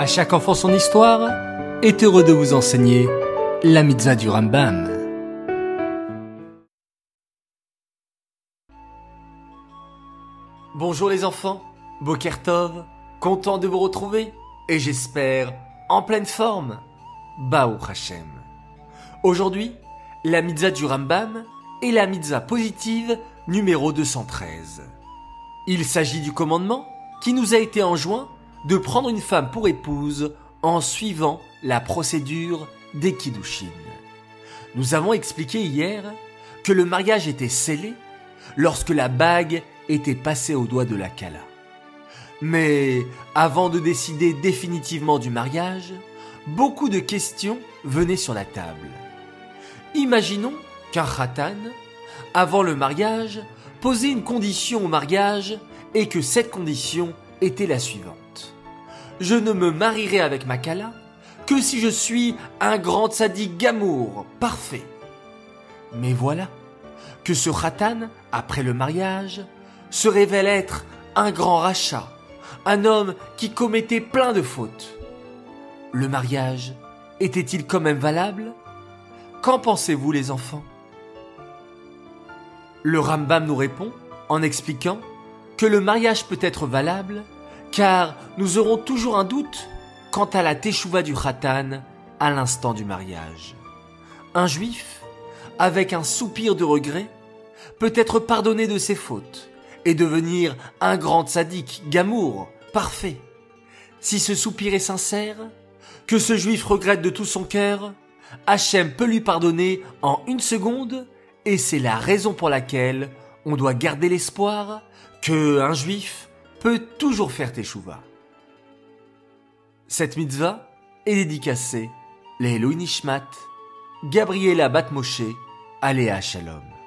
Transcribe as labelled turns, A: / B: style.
A: À chaque enfant son histoire est heureux de vous enseigner la mitzvah du Rambam. Bonjour les enfants, Bokertov, content de vous retrouver et j'espère en pleine forme. Baou Hashem. Aujourd'hui, la mitzvah du Rambam est la mitzvah positive numéro 213. Il s'agit du commandement qui nous a été enjoint de prendre une femme pour épouse en suivant la procédure des Kiddushin. Nous avons expliqué hier que le mariage était scellé lorsque la bague était passée au doigt de la Kala. Mais avant de décider définitivement du mariage, beaucoup de questions venaient sur la table. Imaginons qu'un khatan, avant le mariage, posait une condition au mariage et que cette condition était la suivante. Je ne me marierai avec ma Kala que si je suis un grand sadique gamour parfait. Mais voilà que ce khatan, après le mariage, se révèle être un grand rachat, un homme qui commettait plein de fautes. Le mariage était-il quand même valable? Qu'en pensez-vous les enfants? Le Rambam nous répond en expliquant que le mariage peut être valable car nous aurons toujours un doute quant à la teshuva du khatan à l'instant du mariage. Un juif, avec un soupir de regret, peut être pardonné de ses fautes et devenir un grand sadique, gamour, parfait. Si ce soupir est sincère, que ce juif regrette de tout son cœur, Hachem peut lui pardonner en une seconde et c'est la raison pour laquelle on doit garder l'espoir que un juif peut toujours faire teshuva. Cette mitzvah est dédicacée les Nishmat, Gabriela Batmoshe, Aléa Shalom.